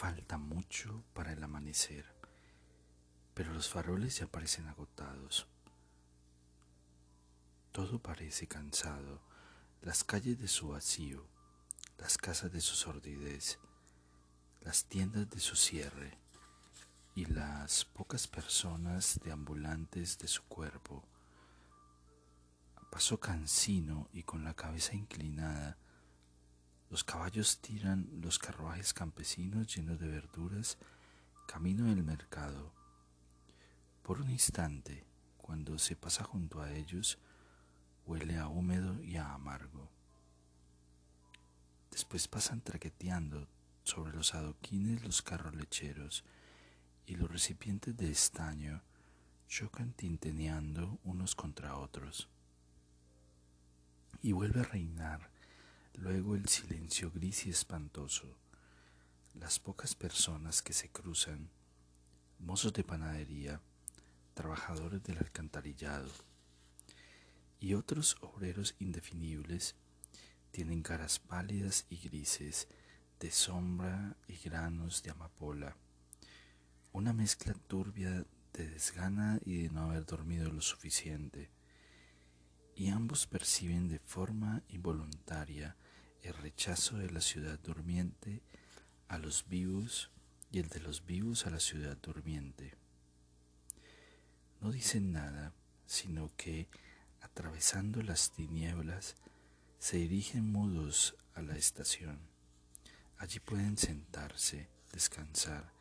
Falta mucho para el amanecer, pero los faroles ya parecen agotados. Todo parece cansado, las calles de su vacío, las casas de su sordidez, las tiendas de su cierre y las pocas personas deambulantes de su cuerpo. Pasó cansino y con la cabeza inclinada, los caballos tiran los carruajes campesinos llenos de verduras camino del mercado. Por un instante, cuando se pasa junto a ellos, huele a húmedo y a amargo. Después pasan traqueteando sobre los adoquines los carros lecheros y los recipientes de estaño chocan tinteneando unos contra otros. Y vuelve a reinar Luego el silencio gris y espantoso, las pocas personas que se cruzan, mozos de panadería, trabajadores del alcantarillado y otros obreros indefinibles tienen caras pálidas y grises de sombra y granos de amapola, una mezcla turbia de desgana y de no haber dormido lo suficiente. Y ambos perciben de forma involuntaria el rechazo de la ciudad durmiente a los vivos y el de los vivos a la ciudad durmiente. No dicen nada, sino que, atravesando las tinieblas, se dirigen mudos a la estación. Allí pueden sentarse, descansar,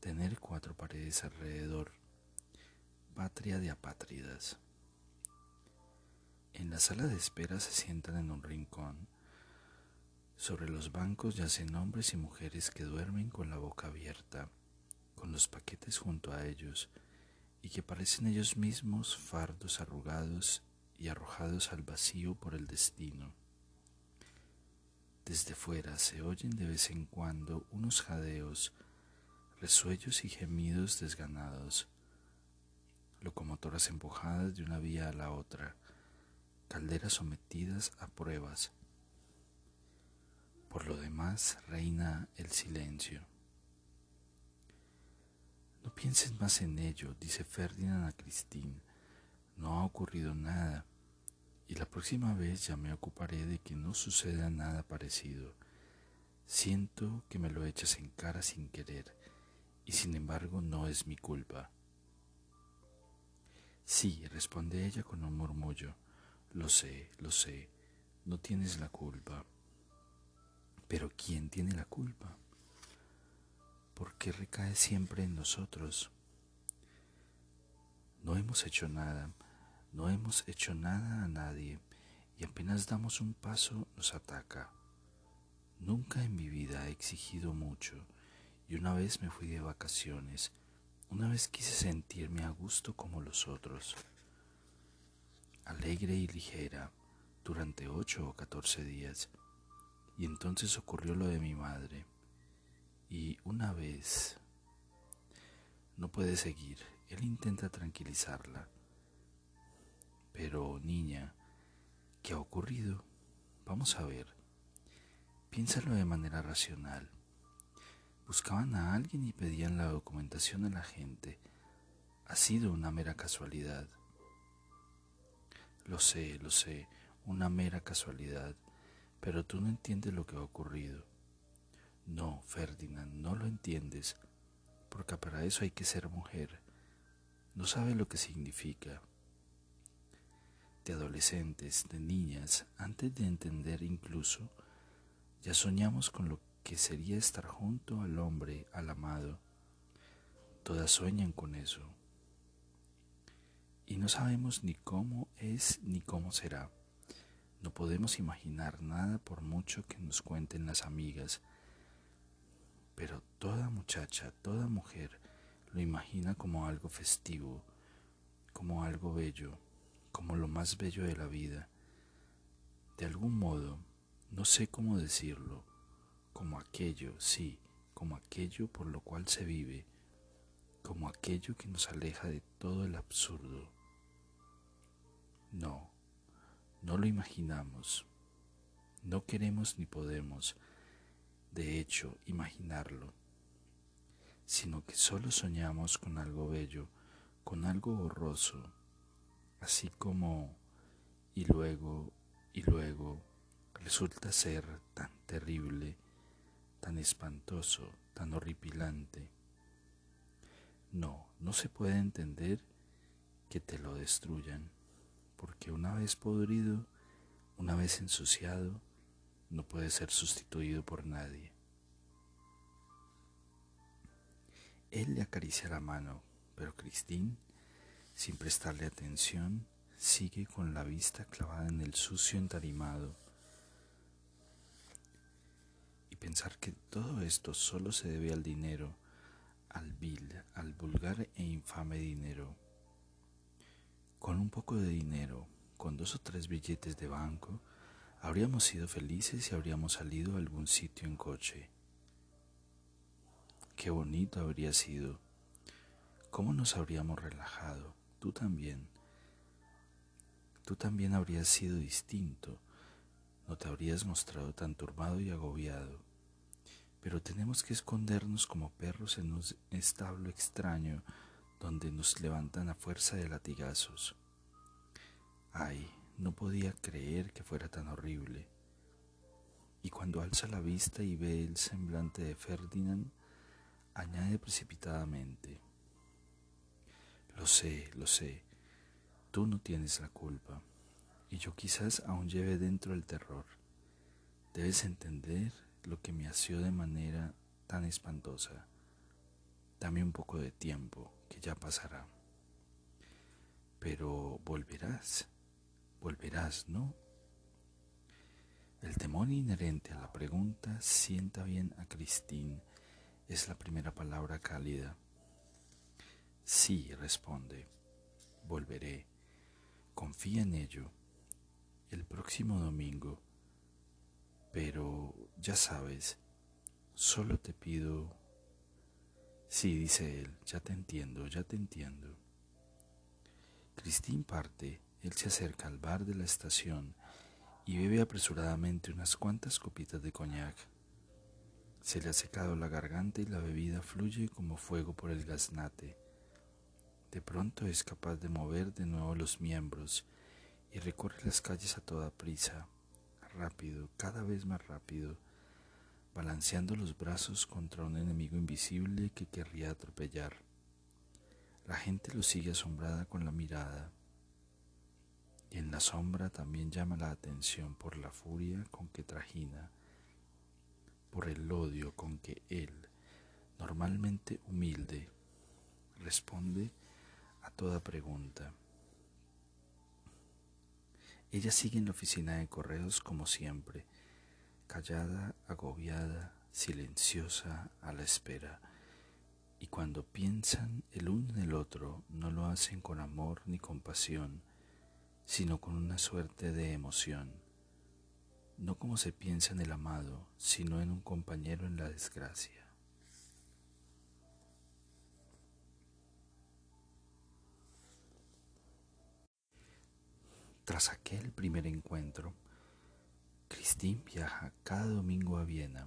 tener cuatro paredes alrededor, patria de apátridas. En la sala de espera se sientan en un rincón. Sobre los bancos yacen hombres y mujeres que duermen con la boca abierta, con los paquetes junto a ellos, y que parecen ellos mismos fardos arrugados y arrojados al vacío por el destino. Desde fuera se oyen de vez en cuando unos jadeos, resuellos y gemidos desganados, locomotoras empujadas de una vía a la otra, calderas sometidas a pruebas. Por lo demás reina el silencio. No pienses más en ello, dice Ferdinand a Christine. No ha ocurrido nada, y la próxima vez ya me ocuparé de que no suceda nada parecido. Siento que me lo echas en cara sin querer, y sin embargo no es mi culpa. Sí, responde ella con un murmullo. Lo sé, lo sé, no tienes la culpa. Pero ¿quién tiene la culpa? ¿Por qué recae siempre en nosotros? No hemos hecho nada, no hemos hecho nada a nadie y apenas damos un paso nos ataca. Nunca en mi vida he exigido mucho y una vez me fui de vacaciones, una vez quise sentirme a gusto como los otros alegre y ligera, durante ocho o catorce días. Y entonces ocurrió lo de mi madre. Y una vez... No puede seguir. Él intenta tranquilizarla. Pero, niña, ¿qué ha ocurrido? Vamos a ver. Piénsalo de manera racional. Buscaban a alguien y pedían la documentación a la gente. Ha sido una mera casualidad. Lo sé, lo sé, una mera casualidad, pero tú no entiendes lo que ha ocurrido. No, Ferdinand, no lo entiendes, porque para eso hay que ser mujer. No sabes lo que significa. De adolescentes, de niñas, antes de entender incluso, ya soñamos con lo que sería estar junto al hombre, al amado. Todas sueñan con eso. Y no sabemos ni cómo es ni cómo será. No podemos imaginar nada por mucho que nos cuenten las amigas. Pero toda muchacha, toda mujer lo imagina como algo festivo, como algo bello, como lo más bello de la vida. De algún modo, no sé cómo decirlo, como aquello, sí, como aquello por lo cual se vive, como aquello que nos aleja de todo el absurdo. No, no lo imaginamos, no queremos ni podemos, de hecho, imaginarlo, sino que solo soñamos con algo bello, con algo borroso, así como y luego y luego resulta ser tan terrible, tan espantoso, tan horripilante. No, no se puede entender que te lo destruyan, porque una vez podrido, una vez ensuciado, no puede ser sustituido por nadie. Él le acaricia la mano, pero Christine, sin prestarle atención, sigue con la vista clavada en el sucio entarimado pensar que todo esto solo se debe al dinero, al vil, al vulgar e infame dinero. Con un poco de dinero, con dos o tres billetes de banco, habríamos sido felices y habríamos salido a algún sitio en coche. Qué bonito habría sido. ¿Cómo nos habríamos relajado? Tú también. Tú también habrías sido distinto. No te habrías mostrado tan turbado y agobiado pero tenemos que escondernos como perros en un establo extraño donde nos levantan a fuerza de latigazos. Ay, no podía creer que fuera tan horrible. Y cuando alza la vista y ve el semblante de Ferdinand, añade precipitadamente, Lo sé, lo sé, tú no tienes la culpa, y yo quizás aún lleve dentro el terror. Debes entender lo que me asió de manera tan espantosa. Dame un poco de tiempo, que ya pasará. Pero volverás, volverás, ¿no? El temor inherente a la pregunta sienta bien a Christine. Es la primera palabra cálida. Sí, responde. Volveré. Confía en ello. El próximo domingo pero ya sabes, solo te pido... Sí, dice él, ya te entiendo, ya te entiendo. Christine parte, él se acerca al bar de la estación y bebe apresuradamente unas cuantas copitas de coñac. Se le ha secado la garganta y la bebida fluye como fuego por el gaznate. De pronto es capaz de mover de nuevo los miembros y recorre las calles a toda prisa, rápido, cada vez más rápido, balanceando los brazos contra un enemigo invisible que querría atropellar. La gente lo sigue asombrada con la mirada, y en la sombra también llama la atención por la furia con que trajina, por el odio con que él, normalmente humilde, responde a toda pregunta. Ella sigue en la oficina de correos como siempre, callada, agobiada, silenciosa, a la espera. Y cuando piensan el uno en el otro, no lo hacen con amor ni compasión, sino con una suerte de emoción. No como se piensa en el amado, sino en un compañero en la desgracia. Tras aquel primer encuentro, Christine viaja cada domingo a Viena.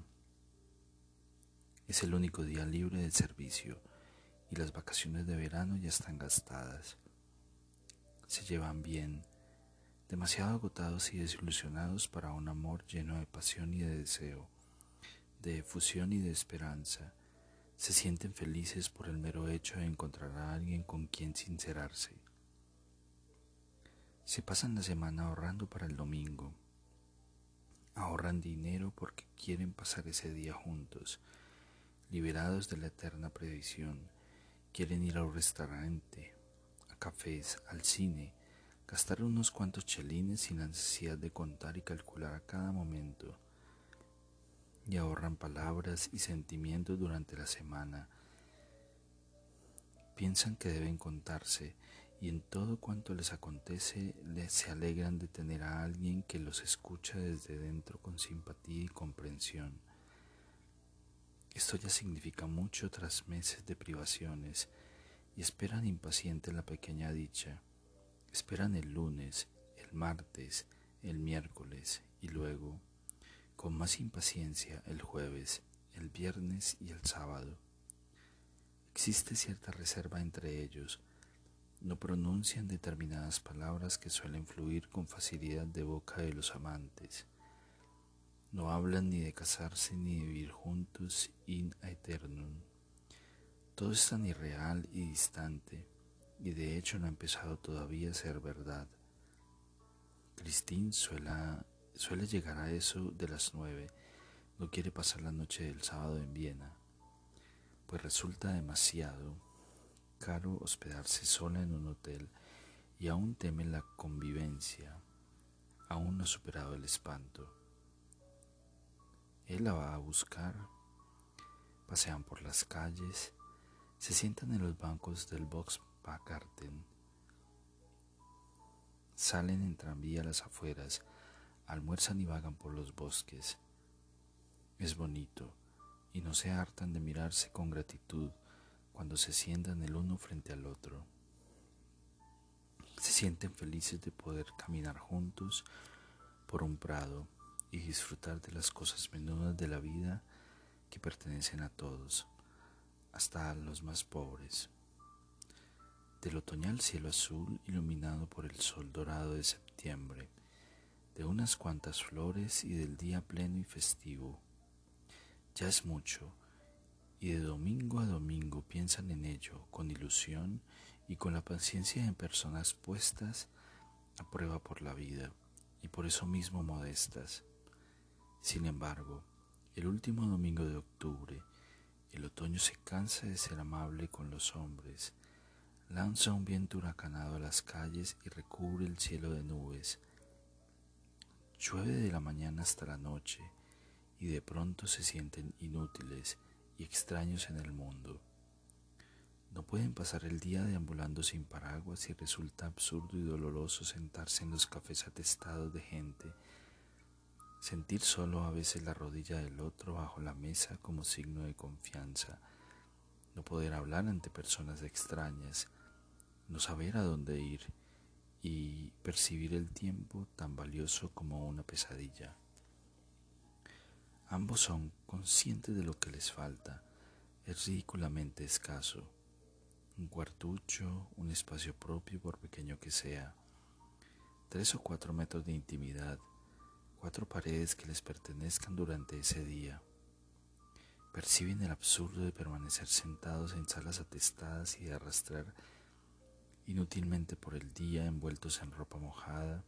Es el único día libre del servicio y las vacaciones de verano ya están gastadas. Se llevan bien, demasiado agotados y desilusionados para un amor lleno de pasión y de deseo, de efusión y de esperanza. Se sienten felices por el mero hecho de encontrar a alguien con quien sincerarse. Se pasan la semana ahorrando para el domingo. Ahorran dinero porque quieren pasar ese día juntos, liberados de la eterna previsión. Quieren ir a un restaurante, a cafés, al cine, gastar unos cuantos chelines sin la necesidad de contar y calcular a cada momento. Y ahorran palabras y sentimientos durante la semana. Piensan que deben contarse y en todo cuanto les acontece se alegran de tener a alguien que los escucha desde dentro con simpatía y comprensión. Esto ya significa mucho tras meses de privaciones y esperan impaciente la pequeña dicha. Esperan el lunes, el martes, el miércoles y luego, con más impaciencia, el jueves, el viernes y el sábado. Existe cierta reserva entre ellos, no pronuncian determinadas palabras que suelen fluir con facilidad de boca de los amantes. No hablan ni de casarse ni de vivir juntos in aeternum. Todo es tan irreal y distante, y de hecho no ha empezado todavía a ser verdad. Christine suele llegar a eso de las nueve, no quiere pasar la noche del sábado en Viena, pues resulta demasiado caro hospedarse sola en un hotel y aún teme la convivencia, aún no ha superado el espanto. Él la va a buscar, pasean por las calles, se sientan en los bancos del Box Garden, salen en tranvía a las afueras, almuerzan y vagan por los bosques. Es bonito y no se hartan de mirarse con gratitud cuando se sientan el uno frente al otro. Se sienten felices de poder caminar juntos por un prado y disfrutar de las cosas menudas de la vida que pertenecen a todos, hasta a los más pobres. Del otoñal cielo azul iluminado por el sol dorado de septiembre, de unas cuantas flores y del día pleno y festivo. Ya es mucho y de domingo a domingo piensan en ello con ilusión y con la paciencia de personas puestas a prueba por la vida y por eso mismo modestas. Sin embargo, el último domingo de octubre, el otoño se cansa de ser amable con los hombres, lanza un viento huracanado a las calles y recubre el cielo de nubes. Llueve de la mañana hasta la noche y de pronto se sienten inútiles y extraños en el mundo. No pueden pasar el día deambulando sin paraguas y resulta absurdo y doloroso sentarse en los cafés atestados de gente, sentir solo a veces la rodilla del otro bajo la mesa como signo de confianza, no poder hablar ante personas extrañas, no saber a dónde ir y percibir el tiempo tan valioso como una pesadilla. Ambos son conscientes de lo que les falta. Es ridículamente escaso. Un cuartucho, un espacio propio por pequeño que sea. Tres o cuatro metros de intimidad. Cuatro paredes que les pertenezcan durante ese día. Perciben el absurdo de permanecer sentados en salas atestadas y de arrastrar inútilmente por el día envueltos en ropa mojada,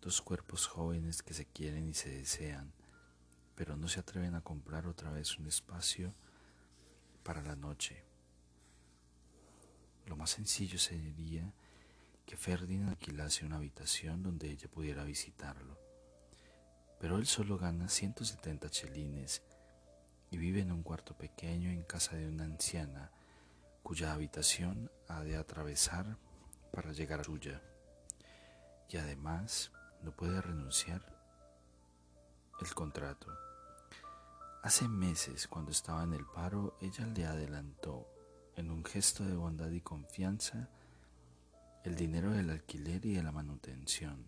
dos cuerpos jóvenes que se quieren y se desean, pero no se atreven a comprar otra vez un espacio para la noche. Lo más sencillo sería que Ferdinand alquilase una habitación donde ella pudiera visitarlo. Pero él solo gana 170 chelines y vive en un cuarto pequeño en casa de una anciana cuya habitación ha de atravesar para llegar a suya. Y además no puede renunciar el contrato. Hace meses, cuando estaba en el paro, ella le adelantó, en un gesto de bondad y confianza, el dinero del alquiler y de la manutención,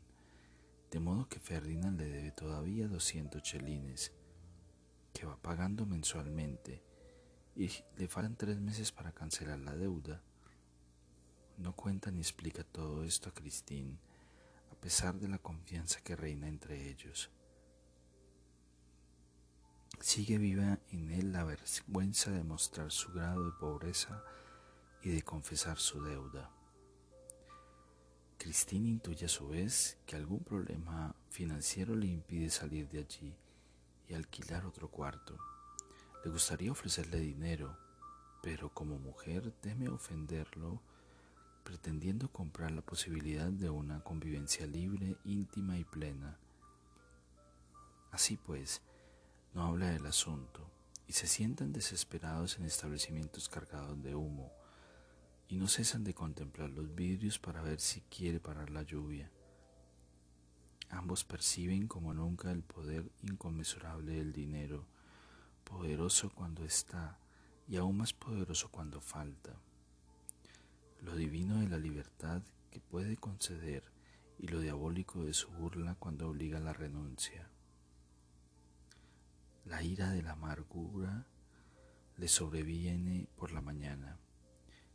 de modo que Ferdinand le debe todavía 200 chelines, que va pagando mensualmente, y le faltan tres meses para cancelar la deuda. No cuenta ni explica todo esto a Christine, a pesar de la confianza que reina entre ellos. Sigue viva en él la vergüenza de mostrar su grado de pobreza y de confesar su deuda. Cristina intuye a su vez que algún problema financiero le impide salir de allí y alquilar otro cuarto. Le gustaría ofrecerle dinero, pero como mujer teme ofenderlo pretendiendo comprar la posibilidad de una convivencia libre, íntima y plena. Así pues, no habla del asunto y se sientan desesperados en establecimientos cargados de humo y no cesan de contemplar los vidrios para ver si quiere parar la lluvia. Ambos perciben como nunca el poder inconmensurable del dinero, poderoso cuando está y aún más poderoso cuando falta lo divino de la libertad que puede conceder y lo diabólico de su burla cuando obliga a la renuncia. La ira de la amargura le sobreviene por la mañana,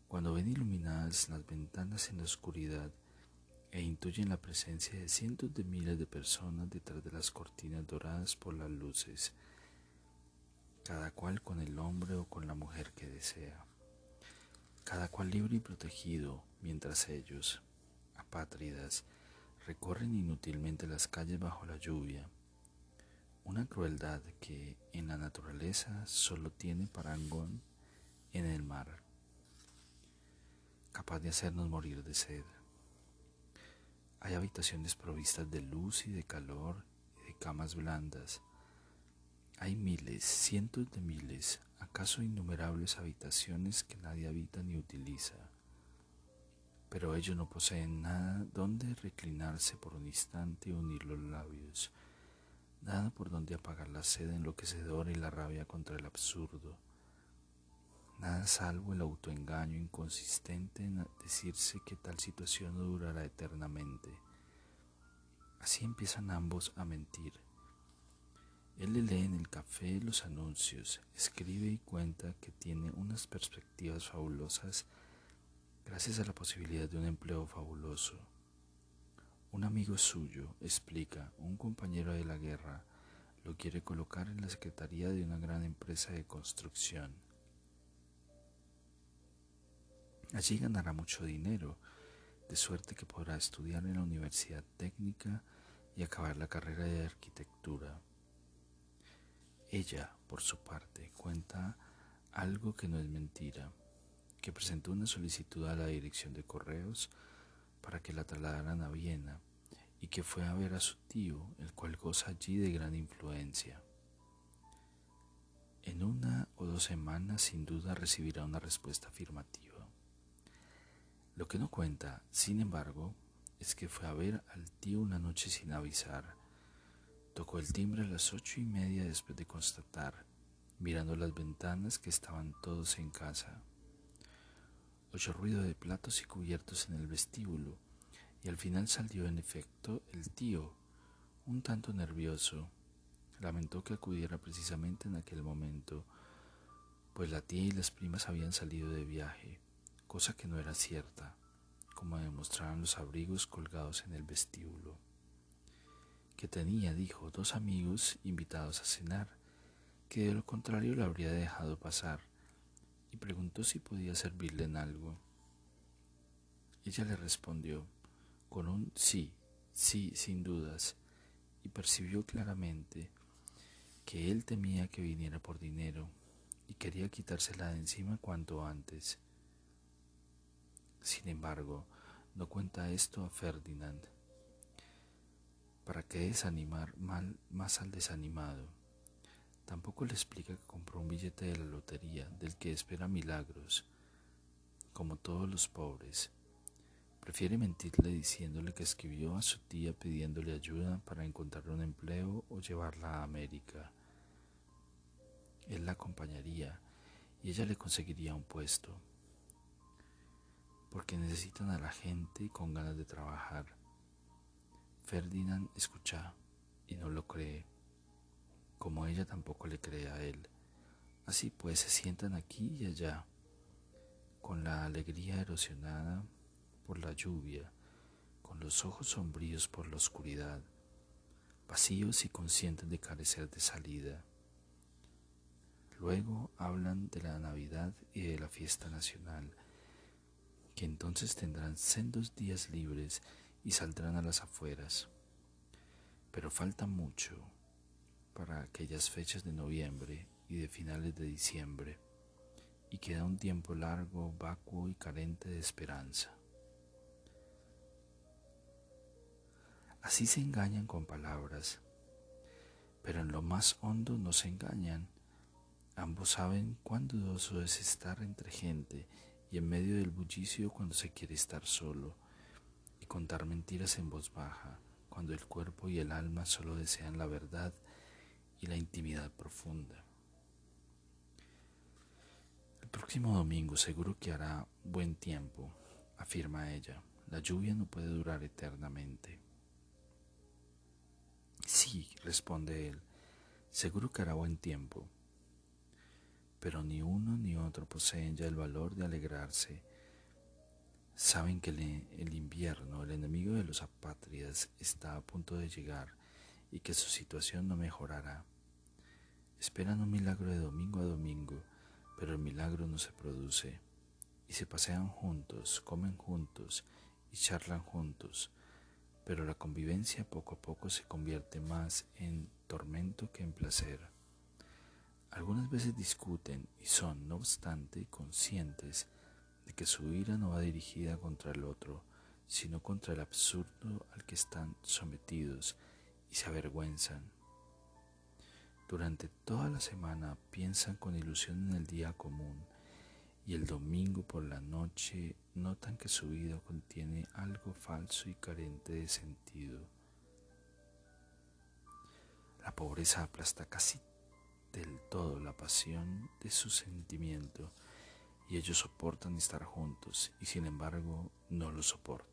cuando ven iluminadas las ventanas en la oscuridad e intuyen la presencia de cientos de miles de personas detrás de las cortinas doradas por las luces, cada cual con el hombre o con la mujer que desea cada cual libre y protegido, mientras ellos, apátridas, recorren inútilmente las calles bajo la lluvia. Una crueldad que en la naturaleza solo tiene parangón en el mar, capaz de hacernos morir de sed. Hay habitaciones provistas de luz y de calor y de camas blandas. Hay miles, cientos de miles, acaso innumerables habitaciones que nadie habita ni utiliza, pero ellos no poseen nada donde reclinarse por un instante y unir los labios, nada por donde apagar la sed enloquecedora y la rabia contra el absurdo, nada salvo el autoengaño inconsistente en decirse que tal situación no durará eternamente. Así empiezan ambos a mentir él le lee en el café los anuncios, escribe y cuenta que tiene unas perspectivas fabulosas gracias a la posibilidad de un empleo fabuloso. Un amigo suyo, explica, un compañero de la guerra, lo quiere colocar en la secretaría de una gran empresa de construcción. Allí ganará mucho dinero, de suerte que podrá estudiar en la Universidad Técnica y acabar la carrera de arquitectura. Ella, por su parte, cuenta algo que no es mentira, que presentó una solicitud a la dirección de correos para que la trasladaran a Viena y que fue a ver a su tío, el cual goza allí de gran influencia. En una o dos semanas sin duda recibirá una respuesta afirmativa. Lo que no cuenta, sin embargo, es que fue a ver al tío una noche sin avisar Tocó el timbre a las ocho y media después de constatar, mirando las ventanas, que estaban todos en casa. Oyó ruido de platos y cubiertos en el vestíbulo, y al final salió en efecto el tío, un tanto nervioso. Lamentó que acudiera precisamente en aquel momento, pues la tía y las primas habían salido de viaje, cosa que no era cierta, como demostraban los abrigos colgados en el vestíbulo. Que tenía, dijo, dos amigos invitados a cenar, que de lo contrario lo habría dejado pasar, y preguntó si podía servirle en algo. Ella le respondió con un sí, sí, sin dudas, y percibió claramente que él temía que viniera por dinero y quería quitársela de encima cuanto antes. Sin embargo, no cuenta esto a Ferdinand, ¿Para qué desanimar mal más al desanimado? Tampoco le explica que compró un billete de la lotería del que espera milagros, como todos los pobres. Prefiere mentirle diciéndole que escribió a su tía pidiéndole ayuda para encontrar un empleo o llevarla a América. Él la acompañaría y ella le conseguiría un puesto, porque necesitan a la gente con ganas de trabajar Ferdinand escucha y no lo cree, como ella tampoco le cree a él. Así pues se sientan aquí y allá, con la alegría erosionada por la lluvia, con los ojos sombríos por la oscuridad, vacíos y conscientes de carecer de salida. Luego hablan de la Navidad y de la fiesta nacional, que entonces tendrán sendos días libres y saldrán a las afueras. Pero falta mucho para aquellas fechas de noviembre y de finales de diciembre, y queda un tiempo largo, vacuo y carente de esperanza. Así se engañan con palabras, pero en lo más hondo no se engañan. Ambos saben cuán dudoso es estar entre gente y en medio del bullicio cuando se quiere estar solo, y contar mentiras en voz baja, cuando el cuerpo y el alma solo desean la verdad y la intimidad profunda. El próximo domingo seguro que hará buen tiempo, afirma ella. La lluvia no puede durar eternamente. Sí, responde él, seguro que hará buen tiempo. Pero ni uno ni otro poseen ya el valor de alegrarse. Saben que el, invierno, el enemigo de los apátridas, está a punto de llegar y que su situación no mejorará. Esperan un milagro de domingo a domingo, pero el milagro no se produce. Y se pasean juntos, comen juntos y charlan juntos, pero la convivencia poco a poco se convierte más en tormento que en placer. Algunas veces discuten y son, no obstante, conscientes de que su ira no va dirigida contra el otro, sino contra el absurdo al que están sometidos y se avergüenzan. Durante toda la semana piensan con ilusión en el día común y el domingo por la noche notan que su vida contiene algo falso y carente de sentido. La pobreza aplasta casi del todo la pasión de su sentimiento y ellos soportan estar juntos y sin embargo no lo soportan.